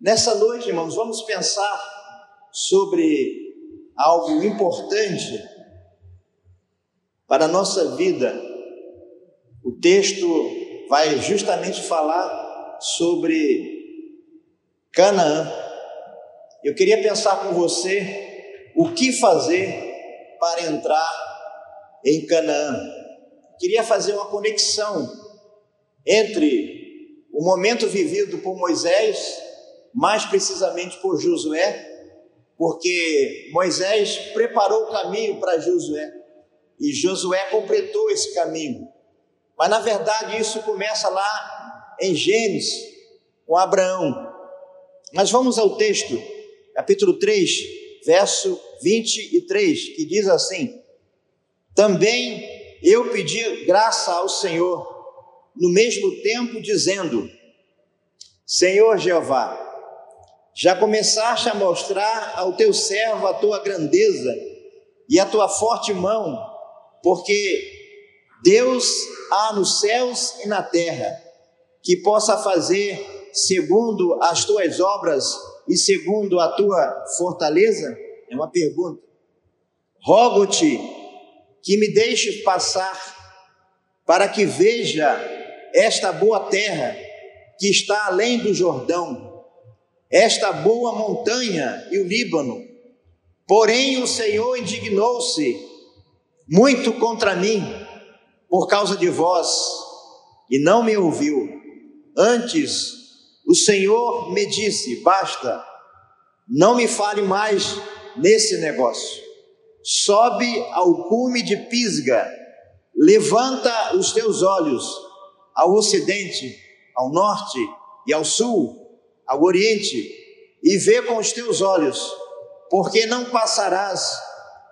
Nessa noite, irmãos, vamos pensar sobre algo importante para a nossa vida. O texto vai justamente falar sobre Canaã. Eu queria pensar com você o que fazer para entrar em Canaã. Queria fazer uma conexão entre o momento vivido por Moisés mais precisamente por Josué, porque Moisés preparou o caminho para Josué e Josué completou esse caminho. Mas na verdade isso começa lá em Gênesis com Abraão. Mas vamos ao texto, capítulo 3, verso 23, que diz assim: Também eu pedi graça ao Senhor, no mesmo tempo dizendo: Senhor Jeová, já começaste a mostrar ao teu servo a tua grandeza e a tua forte mão, porque Deus há nos céus e na terra que possa fazer segundo as tuas obras e segundo a tua fortaleza? É uma pergunta. Rogo-te que me deixes passar para que veja esta boa terra que está além do Jordão esta boa montanha e o Líbano. Porém, o Senhor indignou-se muito contra mim por causa de vós e não me ouviu. Antes, o Senhor me disse: basta, não me fale mais nesse negócio. Sobe ao cume de Pisga, levanta os teus olhos ao ocidente, ao norte e ao sul ao oriente e vê com os teus olhos, porque não passarás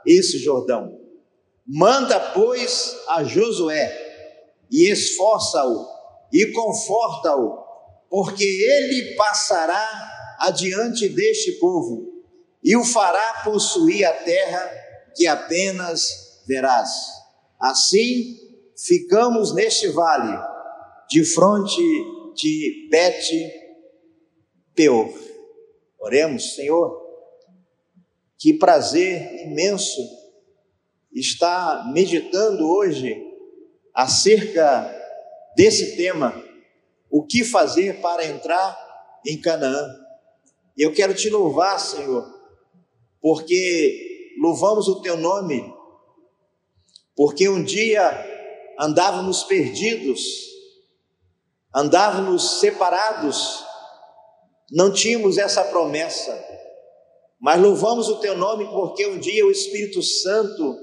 esse Jordão. Manda, pois, a Josué e esforça-o e conforta-o, porque ele passará adiante deste povo e o fará possuir a terra que apenas verás. Assim, ficamos neste vale, de fronte de Bete Peor. Oremos, Senhor, que prazer imenso estar meditando hoje acerca desse tema, o que fazer para entrar em Canaã. Eu quero te louvar, Senhor, porque louvamos o teu nome, porque um dia andávamos perdidos, andávamos separados, não tínhamos essa promessa, mas louvamos o teu nome porque um dia o Espírito Santo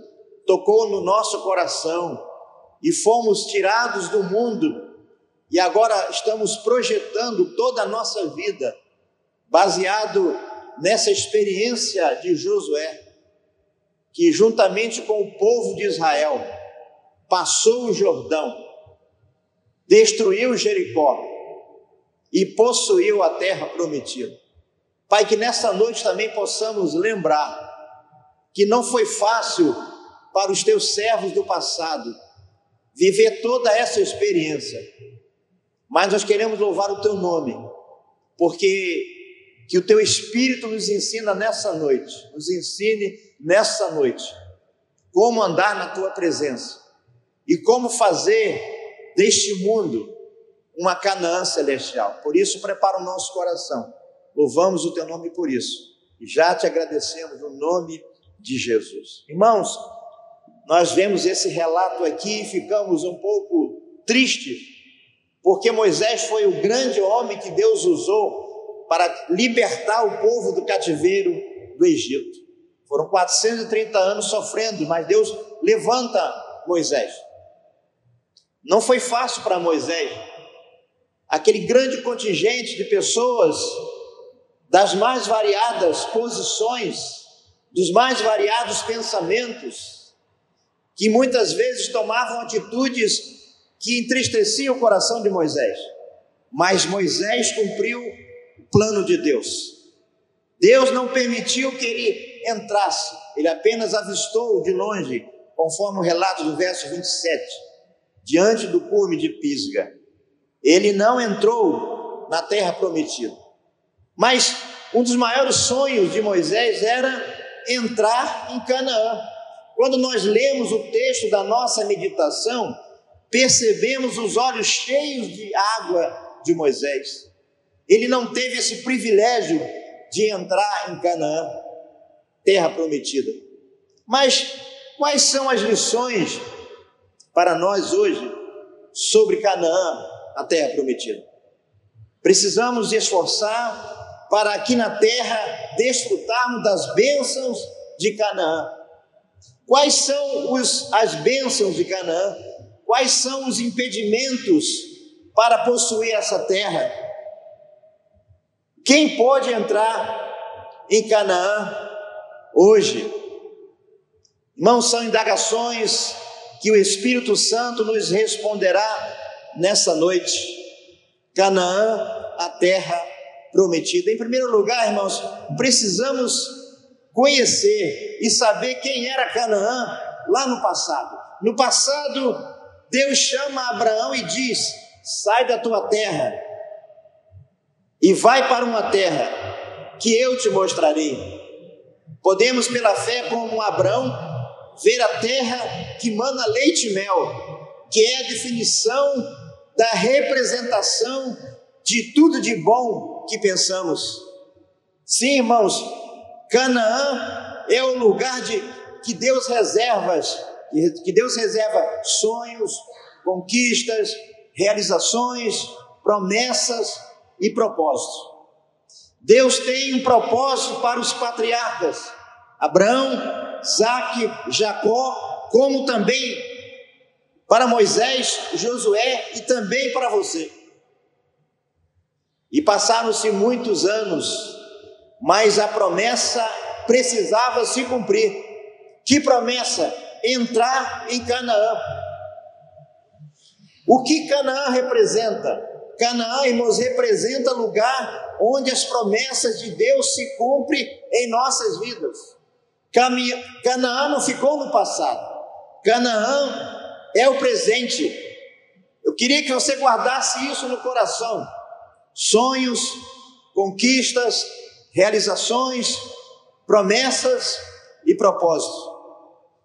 tocou no nosso coração e fomos tirados do mundo e agora estamos projetando toda a nossa vida baseado nessa experiência de Josué, que juntamente com o povo de Israel passou o Jordão, destruiu Jericó e possuiu a terra prometida. Pai, que nessa noite também possamos lembrar que não foi fácil para os teus servos do passado viver toda essa experiência, mas nós queremos louvar o teu nome, porque que o teu Espírito nos ensina nessa noite, nos ensine nessa noite como andar na tua presença e como fazer deste mundo uma Canaã celestial. Por isso, prepara o nosso coração. Louvamos o teu nome por isso. E já te agradecemos no nome de Jesus. Irmãos, nós vemos esse relato aqui e ficamos um pouco tristes, porque Moisés foi o grande homem que Deus usou para libertar o povo do cativeiro do Egito. Foram 430 anos sofrendo, mas Deus levanta Moisés. Não foi fácil para Moisés, aquele grande contingente de pessoas das mais variadas posições, dos mais variados pensamentos, que muitas vezes tomavam atitudes que entristeciam o coração de Moisés. Mas Moisés cumpriu plano de Deus. Deus não permitiu que ele entrasse, ele apenas avistou de longe, conforme o relato do verso 27. diante do cume de Pisga. Ele não entrou na terra prometida. Mas um dos maiores sonhos de Moisés era entrar em Canaã. Quando nós lemos o texto da nossa meditação, percebemos os olhos cheios de água de Moisés. Ele não teve esse privilégio de entrar em Canaã, terra prometida. Mas quais são as lições para nós hoje sobre Canaã, a terra prometida? Precisamos esforçar para aqui na terra desfrutarmos das bênçãos de Canaã. Quais são os, as bênçãos de Canaã? Quais são os impedimentos para possuir essa terra? Quem pode entrar em Canaã hoje? Irmãos, são indagações que o Espírito Santo nos responderá nessa noite. Canaã, a terra prometida. Em primeiro lugar, irmãos, precisamos conhecer e saber quem era Canaã lá no passado. No passado, Deus chama Abraão e diz: sai da tua terra e vai para uma terra que eu te mostrarei. Podemos, pela fé, como Abraão, ver a terra que mana leite e mel, que é a definição da representação de tudo de bom que pensamos. Sim, irmãos, Canaã é o lugar de, que Deus reserva que Deus reserva sonhos, conquistas, realizações, promessas e propósitos. Deus tem um propósito para os patriarcas, Abraão, Isaac, Jacó, como também para Moisés, Josué e também para você. E passaram-se muitos anos, mas a promessa precisava se cumprir. Que promessa? entrar em Canaã. O que Canaã representa? Canaã, irmãos, representa lugar onde as promessas de Deus se cumprem em nossas vidas. Canaã não ficou no passado. Canaã é o presente. Eu queria que você guardasse isso no coração. Sonhos, conquistas, realizações, promessas e propósitos.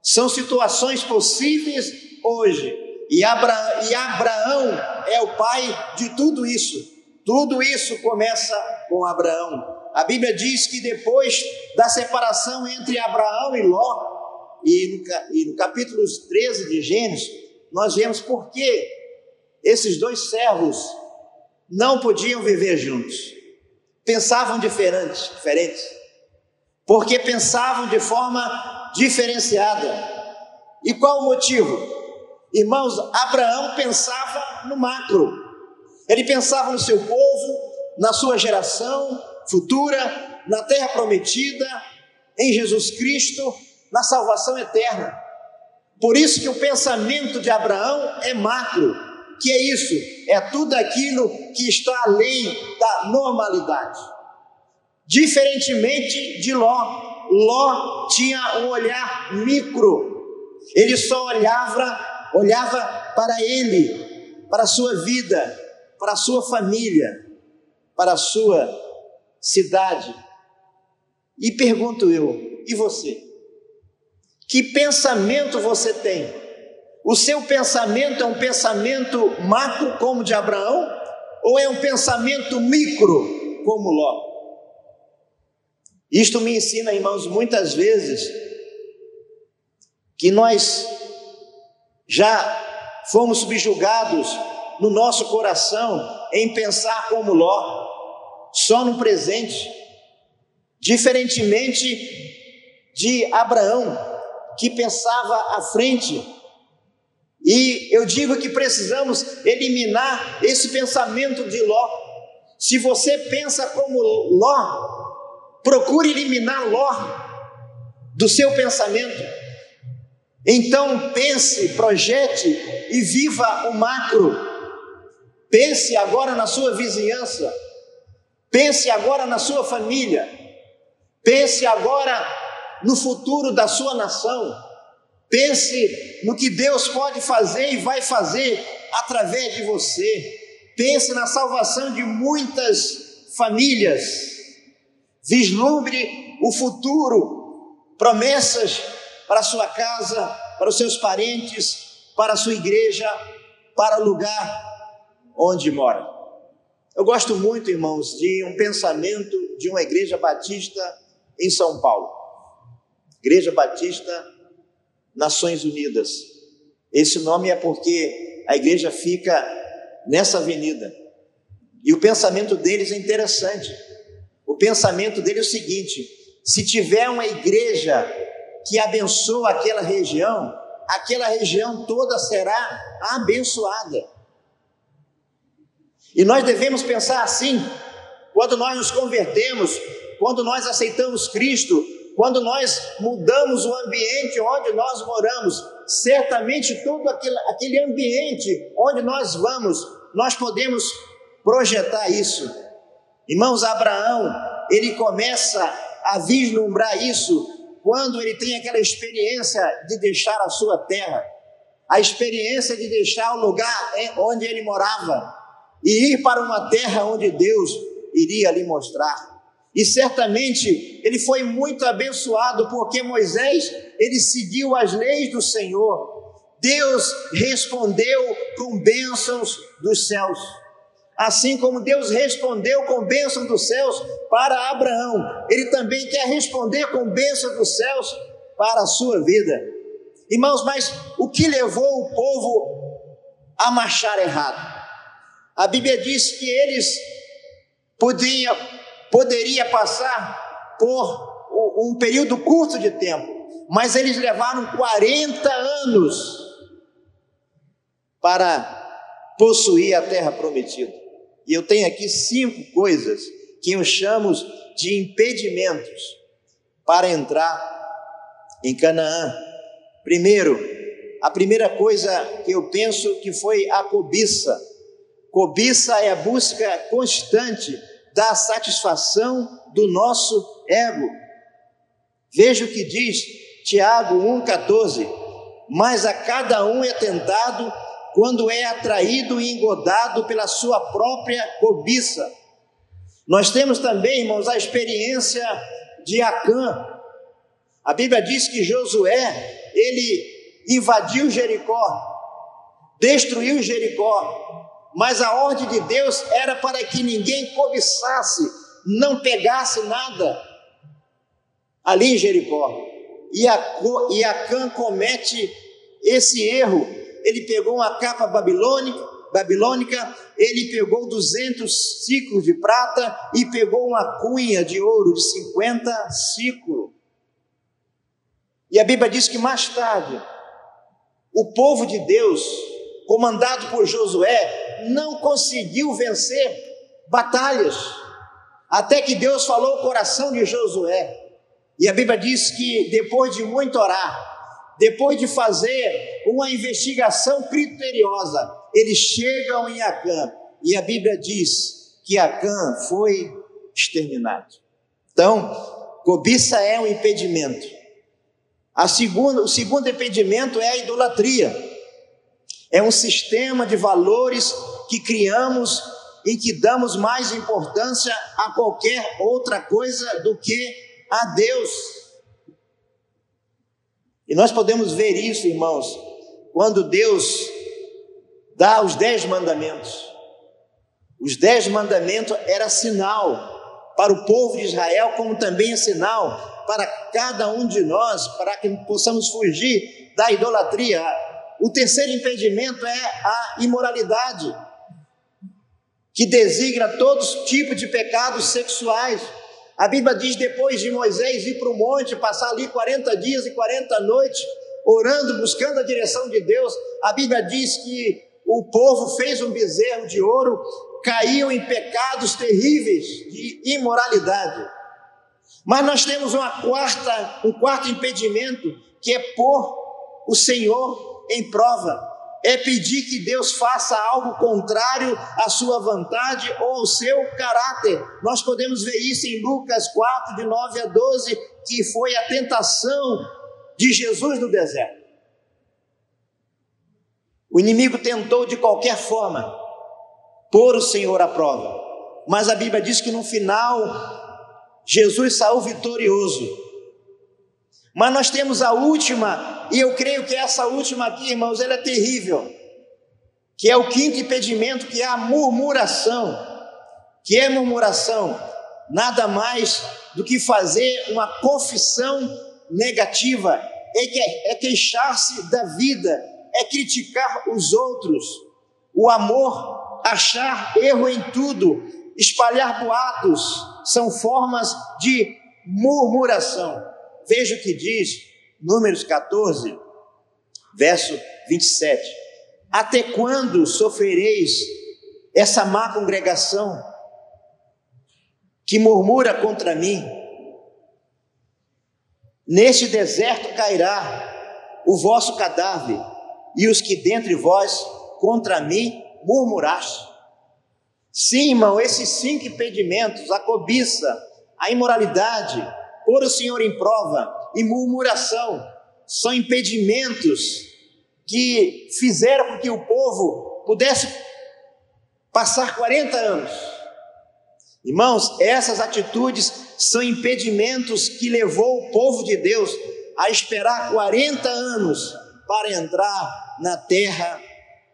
São situações possíveis hoje. E, e Abraão é o pai de tudo isso. Tudo isso começa com Abraão. A Bíblia diz que depois da separação entre Abraão e Ló, e no, e no capítulo 13 de Gênesis, nós vemos por que esses dois servos não podiam viver juntos. Pensavam diferentes, diferentes. Porque pensavam de forma diferenciada. E qual o motivo? Irmãos, Abraão pensava no macro. Ele pensava no seu povo, na sua geração futura, na terra prometida, em Jesus Cristo, na salvação eterna. Por isso que o pensamento de Abraão é macro, que é isso, é tudo aquilo que está além da normalidade. Diferentemente de Ló, Ló tinha um olhar micro. Ele só olhava, olhava para ele, para a sua vida, para a sua família, para a sua cidade. E pergunto eu, e você? Que pensamento você tem? O seu pensamento é um pensamento macro como de Abraão ou é um pensamento micro como Ló? Isto me ensina, irmãos, muitas vezes que nós já fomos subjugados no nosso coração em pensar como Ló, só no presente, diferentemente de Abraão, que pensava à frente. E eu digo que precisamos eliminar esse pensamento de Ló. Se você pensa como Ló, procure eliminar Ló do seu pensamento. Então pense, projete e viva o macro. Pense agora na sua vizinhança. Pense agora na sua família. Pense agora no futuro da sua nação. Pense no que Deus pode fazer e vai fazer através de você. Pense na salvação de muitas famílias. Vislumbre o futuro, promessas para a sua casa, para os seus parentes, para a sua igreja, para o lugar onde mora. Eu gosto muito, irmãos, de um pensamento de uma igreja batista em São Paulo. Igreja Batista Nações Unidas. Esse nome é porque a igreja fica nessa avenida. E o pensamento deles é interessante. O pensamento dele é o seguinte: se tiver uma igreja que abençoa aquela região, aquela região toda será abençoada. E nós devemos pensar assim, quando nós nos convertemos, quando nós aceitamos Cristo, quando nós mudamos o ambiente onde nós moramos, certamente todo aquele, aquele ambiente onde nós vamos, nós podemos projetar isso. Irmãos, Abraão, ele começa a vislumbrar isso quando ele tem aquela experiência de deixar a sua terra, a experiência de deixar o lugar onde ele morava e ir para uma terra onde Deus iria lhe mostrar. E certamente ele foi muito abençoado porque Moisés, ele seguiu as leis do Senhor. Deus respondeu com bênçãos dos céus. Assim como Deus respondeu com bênção dos céus para Abraão, Ele também quer responder com bênção dos céus para a sua vida. Irmãos, mas o que levou o povo a marchar errado? A Bíblia diz que eles podiam, poderia passar por um período curto de tempo, mas eles levaram 40 anos para possuir a terra prometida. E eu tenho aqui cinco coisas que eu chamo de impedimentos para entrar em Canaã. Primeiro, a primeira coisa que eu penso que foi a cobiça. Cobiça é a busca constante da satisfação do nosso ego. Veja o que diz Tiago 1,14: Mas a cada um é tentado quando é atraído e engodado pela sua própria cobiça. Nós temos também, irmãos, a experiência de Acã. A Bíblia diz que Josué, ele invadiu Jericó, destruiu Jericó, mas a ordem de Deus era para que ninguém cobiçasse, não pegasse nada ali em Jericó. E, Acã comete esse erro ele pegou uma capa babilônica, babilônica, ele pegou 200 ciclos de prata e pegou uma cunha de ouro de 50 ciclos. E a Bíblia diz que mais tarde, o povo de Deus, comandado por Josué, não conseguiu vencer batalhas, até que Deus falou o coração de Josué. E a Bíblia diz que depois de muito orar, depois de fazer uma investigação criteriosa, eles chegam em Acã e a Bíblia diz que Acã foi exterminado. Então, cobiça é um impedimento. A segunda, o segundo impedimento é a idolatria. É um sistema de valores que criamos em que damos mais importância a qualquer outra coisa do que a Deus. E nós podemos ver isso, irmãos, quando Deus dá os dez mandamentos. Os dez mandamentos era sinal para o povo de Israel, como também é sinal para cada um de nós, para que possamos fugir da idolatria. O terceiro impedimento é a imoralidade, que designa todos os tipos de pecados sexuais. A Bíblia diz: depois de Moisés ir para o monte, passar ali 40 dias e 40 noites, orando, buscando a direção de Deus, a Bíblia diz que o povo fez um bezerro de ouro, caiu em pecados terríveis de imoralidade. Mas nós temos uma quarta, um quarto impedimento, que é pôr o Senhor em prova é pedir que Deus faça algo contrário à sua vontade ou ao seu caráter. Nós podemos ver isso em Lucas 4, de 9 a 12, que foi a tentação de Jesus no deserto. O inimigo tentou de qualquer forma pôr o Senhor à prova, mas a Bíblia diz que no final Jesus saiu vitorioso. Mas nós temos a última, e eu creio que essa última aqui, irmãos, ela é terrível, que é o quinto impedimento, que é a murmuração. Que é murmuração? Nada mais do que fazer uma confissão negativa, é, é queixar-se da vida, é criticar os outros. O amor, achar erro em tudo, espalhar boatos, são formas de murmuração. Veja o que diz Números 14, verso 27. Até quando sofrereis essa má congregação que murmura contra mim? Neste deserto cairá o vosso cadáver, e os que dentre vós contra mim murmuraste. Sim, irmão, esses cinco impedimentos, a cobiça, a imoralidade, pôr o Senhor em prova e murmuração, são impedimentos que fizeram com que o povo pudesse passar 40 anos. Irmãos, essas atitudes são impedimentos que levou o povo de Deus a esperar 40 anos para entrar na terra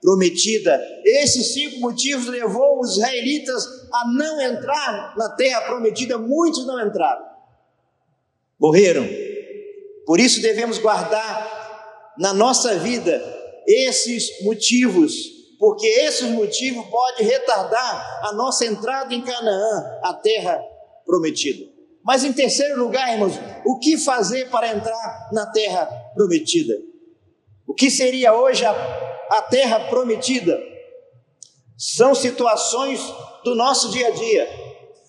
prometida. Esses cinco motivos levou os israelitas a não entrar na terra prometida, muitos não entraram. Morreram. Por isso devemos guardar na nossa vida esses motivos, porque esses motivos podem retardar a nossa entrada em Canaã, a terra prometida. Mas em terceiro lugar, irmãos, o que fazer para entrar na terra prometida? O que seria hoje a a terra prometida. São situações do nosso dia a dia,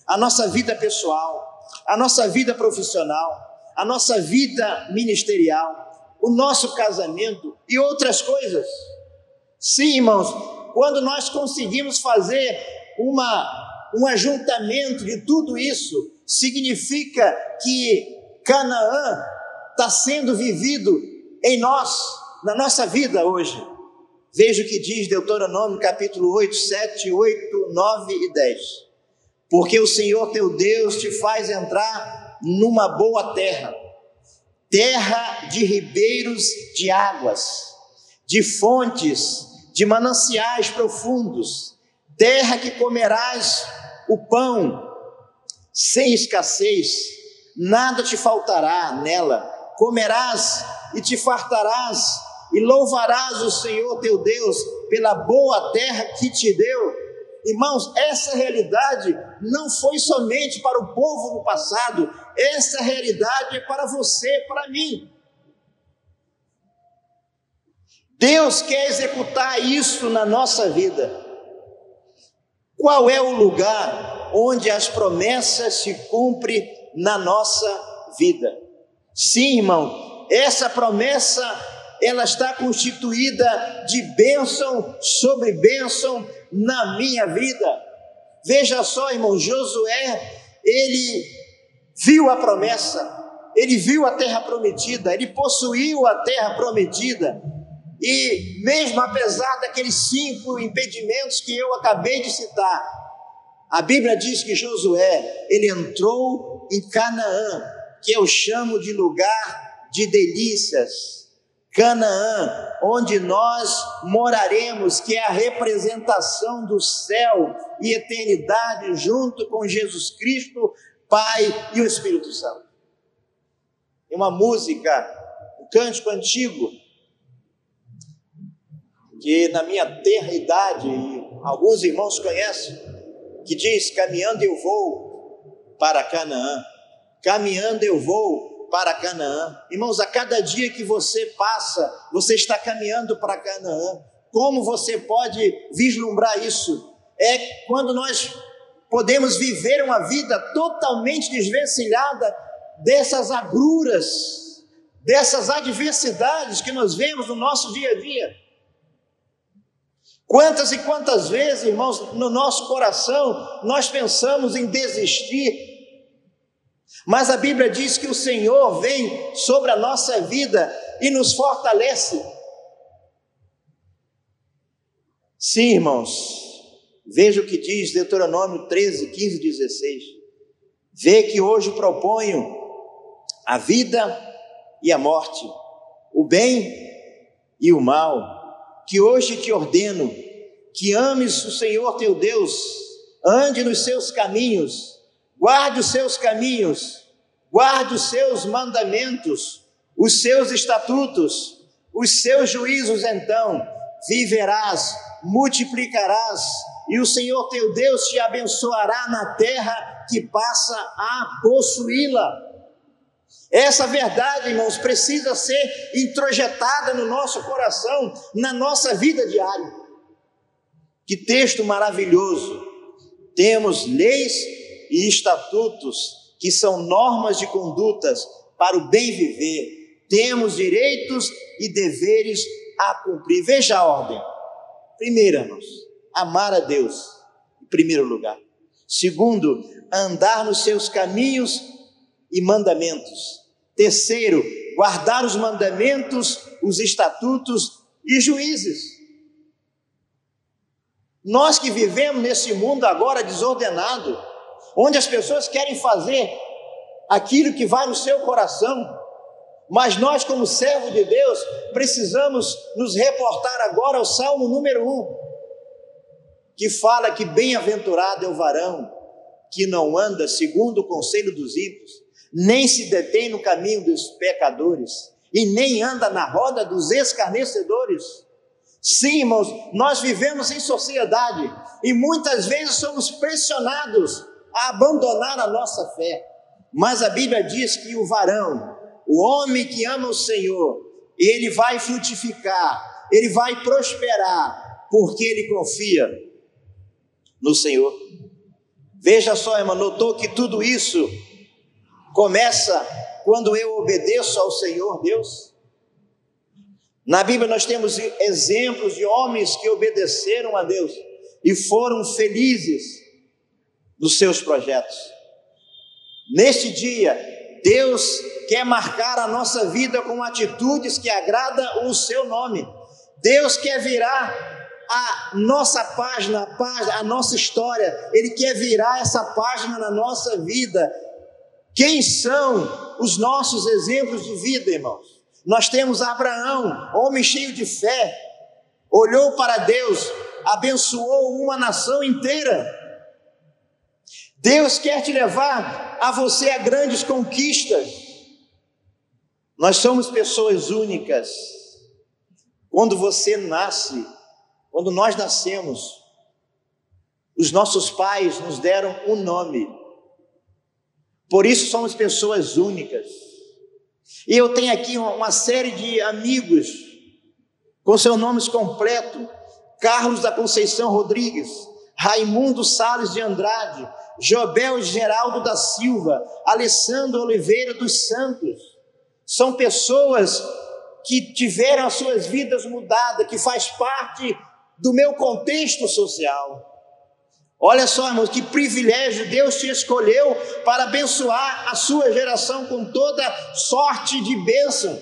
a nossa vida pessoal, a nossa vida profissional, a nossa vida ministerial, o nosso casamento e outras coisas. Sim, irmãos, quando nós conseguimos fazer uma, um ajuntamento de tudo isso, significa que Canaã está sendo vivido em nós, na nossa vida hoje. Veja o que diz Deuteronômio capítulo 8, 7, 8, 9 e 10. Porque o Senhor teu Deus te faz entrar numa boa terra, terra de ribeiros de águas, de fontes, de mananciais profundos, terra que comerás o pão sem escassez, nada te faltará nela, comerás e te fartarás e louvarás o Senhor teu Deus pela boa terra que te deu. Irmãos, essa realidade não foi somente para o povo no passado, essa realidade é para você, para mim. Deus quer executar isso na nossa vida. Qual é o lugar onde as promessas se cumprem na nossa vida? Sim, irmão, essa promessa ela está constituída de bênção sobre bênção na minha vida. Veja só, irmão, Josué, ele viu a promessa, ele viu a terra prometida, ele possuiu a terra prometida, e mesmo apesar daqueles cinco impedimentos que eu acabei de citar, a Bíblia diz que Josué, ele entrou em Canaã, que eu chamo de lugar de delícias Canaã, onde nós moraremos, que é a representação do céu e eternidade junto com Jesus Cristo, Pai e o Espírito Santo. Tem uma música, um cântico antigo, que na minha terra idade, alguns irmãos conhecem, que diz: Caminhando eu vou para Canaã, caminhando eu vou para Canaã. Irmãos, a cada dia que você passa, você está caminhando para Canaã. Como você pode vislumbrar isso? É quando nós podemos viver uma vida totalmente desvencilhada dessas agruras, dessas adversidades que nós vemos no nosso dia a dia. Quantas e quantas vezes, irmãos, no nosso coração nós pensamos em desistir, mas a Bíblia diz que o Senhor vem sobre a nossa vida e nos fortalece. Sim, irmãos, veja o que diz Deuteronômio 13, 15, 16. Vê que hoje proponho a vida e a morte, o bem e o mal, que hoje te ordeno que ames o Senhor teu Deus, ande nos seus caminhos, guarde os seus caminhos, guarde os seus mandamentos, os seus estatutos, os seus juízos, então viverás, multiplicarás, e o Senhor teu Deus te abençoará na terra que passa a possuí-la. Essa verdade, irmãos, precisa ser introjetada no nosso coração, na nossa vida diária. Que texto maravilhoso! Temos leis e estatutos que são normas de condutas para o bem viver. Temos direitos e deveres a cumprir. Veja a ordem. Primeiro, irmãos, amar a Deus, em primeiro lugar. Segundo, andar nos seus caminhos e mandamentos. Terceiro, guardar os mandamentos, os estatutos e juízes. Nós que vivemos nesse mundo agora desordenado, onde as pessoas querem fazer aquilo que vai no seu coração, mas nós, como servo de Deus, precisamos nos reportar agora ao Salmo número 1, que fala que bem-aventurado é o varão que não anda segundo o conselho dos ímpios, nem se detém no caminho dos pecadores, e nem anda na roda dos escarnecedores. Sim, irmãos, nós vivemos em sociedade e muitas vezes somos pressionados a abandonar a nossa fé. Mas a Bíblia diz que o varão, o homem que ama o Senhor, ele vai frutificar, ele vai prosperar, porque ele confia no Senhor. Veja só, irmão, notou que tudo isso começa quando eu obedeço ao Senhor Deus? Na Bíblia nós temos exemplos de homens que obedeceram a Deus e foram felizes nos seus projetos. Neste dia, Deus quer marcar a nossa vida com atitudes que agradam o seu nome. Deus quer virar a nossa página, a, página, a nossa história, Ele quer virar essa página na nossa vida. Quem são os nossos exemplos de vida, irmãos? Nós temos Abraão, homem cheio de fé, olhou para Deus, abençoou uma nação inteira. Deus quer te levar a você a grandes conquistas. Nós somos pessoas únicas. Quando você nasce, quando nós nascemos, os nossos pais nos deram um nome. Por isso somos pessoas únicas. E eu tenho aqui uma série de amigos com seus nomes completos: Carlos da Conceição Rodrigues, Raimundo Sales de Andrade, Jobel Geraldo da Silva, Alessandro Oliveira dos Santos. São pessoas que tiveram as suas vidas mudadas, que faz parte do meu contexto social. Olha só, irmãos, que privilégio Deus te escolheu para abençoar a sua geração com toda sorte de bênção.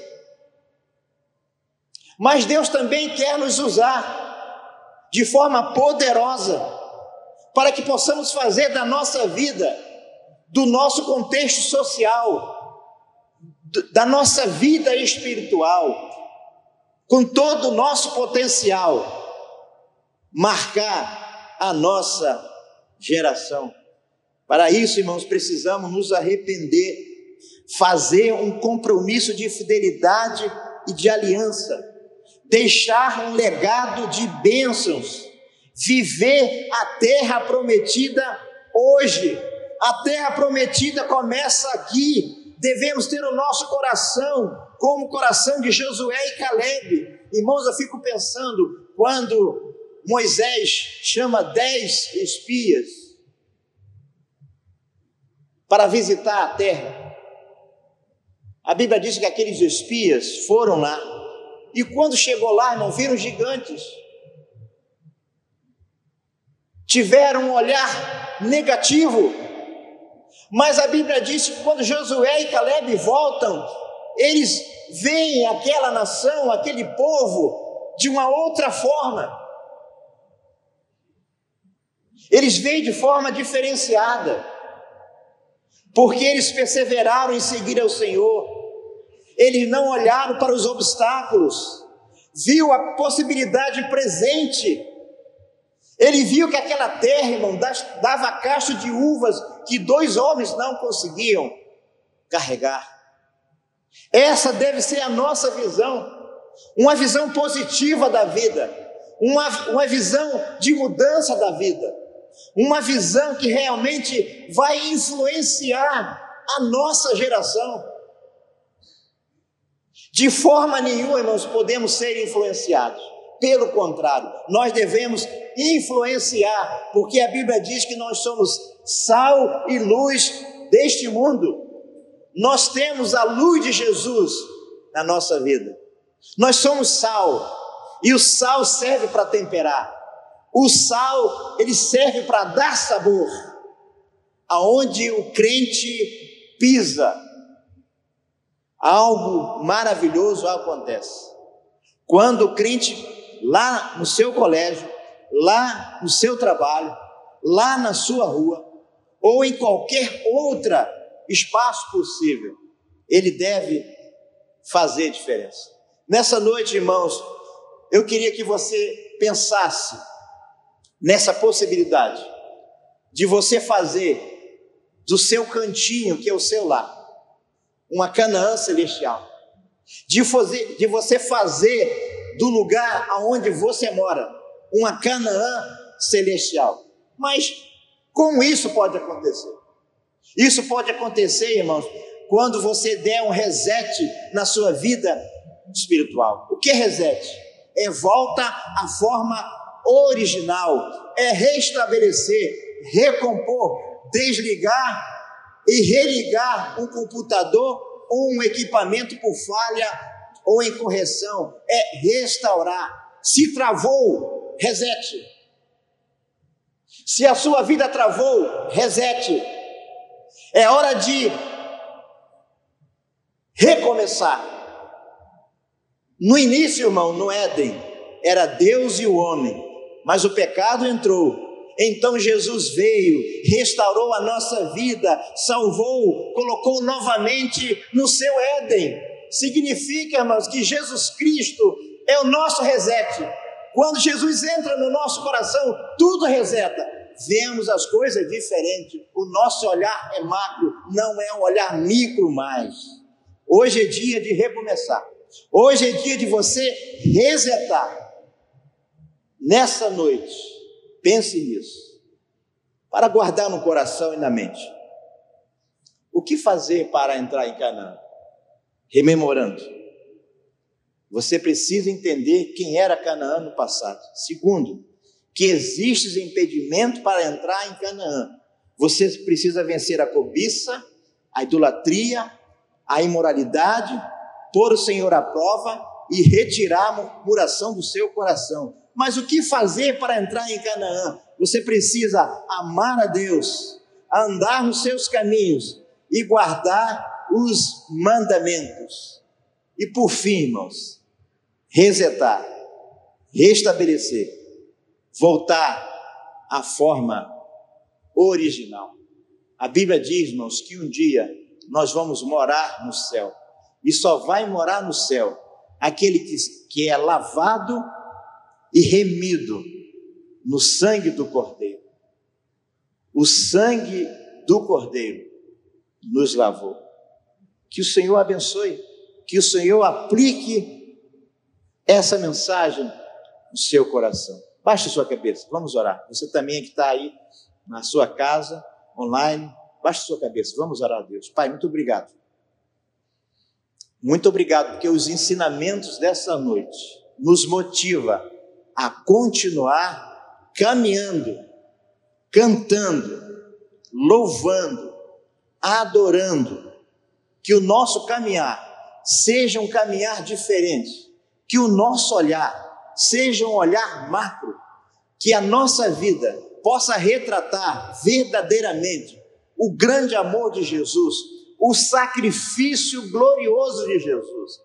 Mas Deus também quer nos usar de forma poderosa para que possamos fazer da nossa vida, do nosso contexto social, da nossa vida espiritual, com todo o nosso potencial, marcar a nossa geração. Para isso, irmãos, precisamos nos arrepender, fazer um compromisso de fidelidade e de aliança, deixar um legado de bênçãos, viver a terra prometida hoje. A terra prometida começa aqui. Devemos ter o nosso coração como o coração de Josué e Caleb. Irmãos, eu fico pensando quando Moisés chama dez espias para visitar a terra. A Bíblia diz que aqueles espias foram lá e quando chegou lá, não viram gigantes. Tiveram um olhar negativo. Mas a Bíblia diz que quando Josué e Caleb voltam, eles veem aquela nação, aquele povo, de uma outra forma. Eles veem de forma diferenciada, porque eles perseveraram em seguir ao Senhor, eles não olharam para os obstáculos, viu a possibilidade presente. Ele viu que aquela terra, irmão, dava cacho de uvas que dois homens não conseguiam carregar. Essa deve ser a nossa visão, uma visão positiva da vida, uma, uma visão de mudança da vida, uma visão que realmente vai influenciar a nossa geração. De forma nenhuma, irmãos, podemos ser influenciados. Pelo contrário, nós devemos influenciar, porque a Bíblia diz que nós somos sal e luz deste mundo. Nós temos a luz de Jesus na nossa vida. Nós somos sal, e o sal serve para temperar. O sal, ele serve para dar sabor. Aonde o crente pisa, algo maravilhoso acontece. Quando o crente, lá no seu colégio, lá no seu trabalho, lá na sua rua, ou em qualquer outra espaço possível, ele deve fazer diferença. Nessa noite, irmãos, eu queria que você pensasse nessa possibilidade de você fazer do seu cantinho, que é o seu lar, uma Canaã celestial. De, fazer, de você fazer do lugar aonde você mora uma Canaã celestial. Mas como isso pode acontecer? Isso pode acontecer, irmãos, quando você der um reset na sua vida espiritual. O que é reset? É volta à forma original, é restabelecer, recompor, desligar e religar um computador ou um equipamento por falha ou em correção, é restaurar. Se travou, resete. Se a sua vida travou, resete. É hora de recomeçar. No início, irmão, no Éden, era Deus e o homem, mas o pecado entrou então Jesus veio, restaurou a nossa vida, salvou, colocou novamente no seu Éden. Significa, irmãos, que Jesus Cristo é o nosso reset. Quando Jesus entra no nosso coração, tudo reseta. Vemos as coisas diferentes. O nosso olhar é macro, não é um olhar micro mais. Hoje é dia de recomeçar. Hoje é dia de você resetar. Nessa noite, Pense nisso. Para guardar no coração e na mente. O que fazer para entrar em Canaã? Rememorando. Você precisa entender quem era Canaã no passado. Segundo, que existe impedimento para entrar em Canaã. Você precisa vencer a cobiça, a idolatria, a imoralidade, pôr o Senhor à prova e retirar a murmuração do seu coração. Mas o que fazer para entrar em Canaã? Você precisa amar a Deus, andar nos seus caminhos e guardar os mandamentos. E por fim, irmãos, resetar, restabelecer, voltar à forma original. A Bíblia diz, irmãos, que um dia nós vamos morar no céu. E só vai morar no céu aquele que, que é lavado e remido no sangue do Cordeiro. O sangue do Cordeiro nos lavou. Que o Senhor abençoe, que o Senhor aplique essa mensagem no seu coração. Baixe sua cabeça, vamos orar. Você também que está aí na sua casa, online, baixe sua cabeça, vamos orar a Deus. Pai, muito obrigado. Muito obrigado, porque os ensinamentos dessa noite nos motiva a continuar caminhando, cantando, louvando, adorando, que o nosso caminhar seja um caminhar diferente, que o nosso olhar seja um olhar macro, que a nossa vida possa retratar verdadeiramente o grande amor de Jesus, o sacrifício glorioso de Jesus.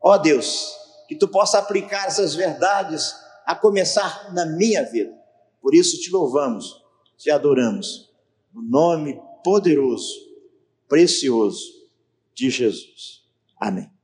Ó oh Deus, que tu possa aplicar essas verdades a começar na minha vida. Por isso te louvamos, te adoramos, no nome poderoso, precioso de Jesus. Amém.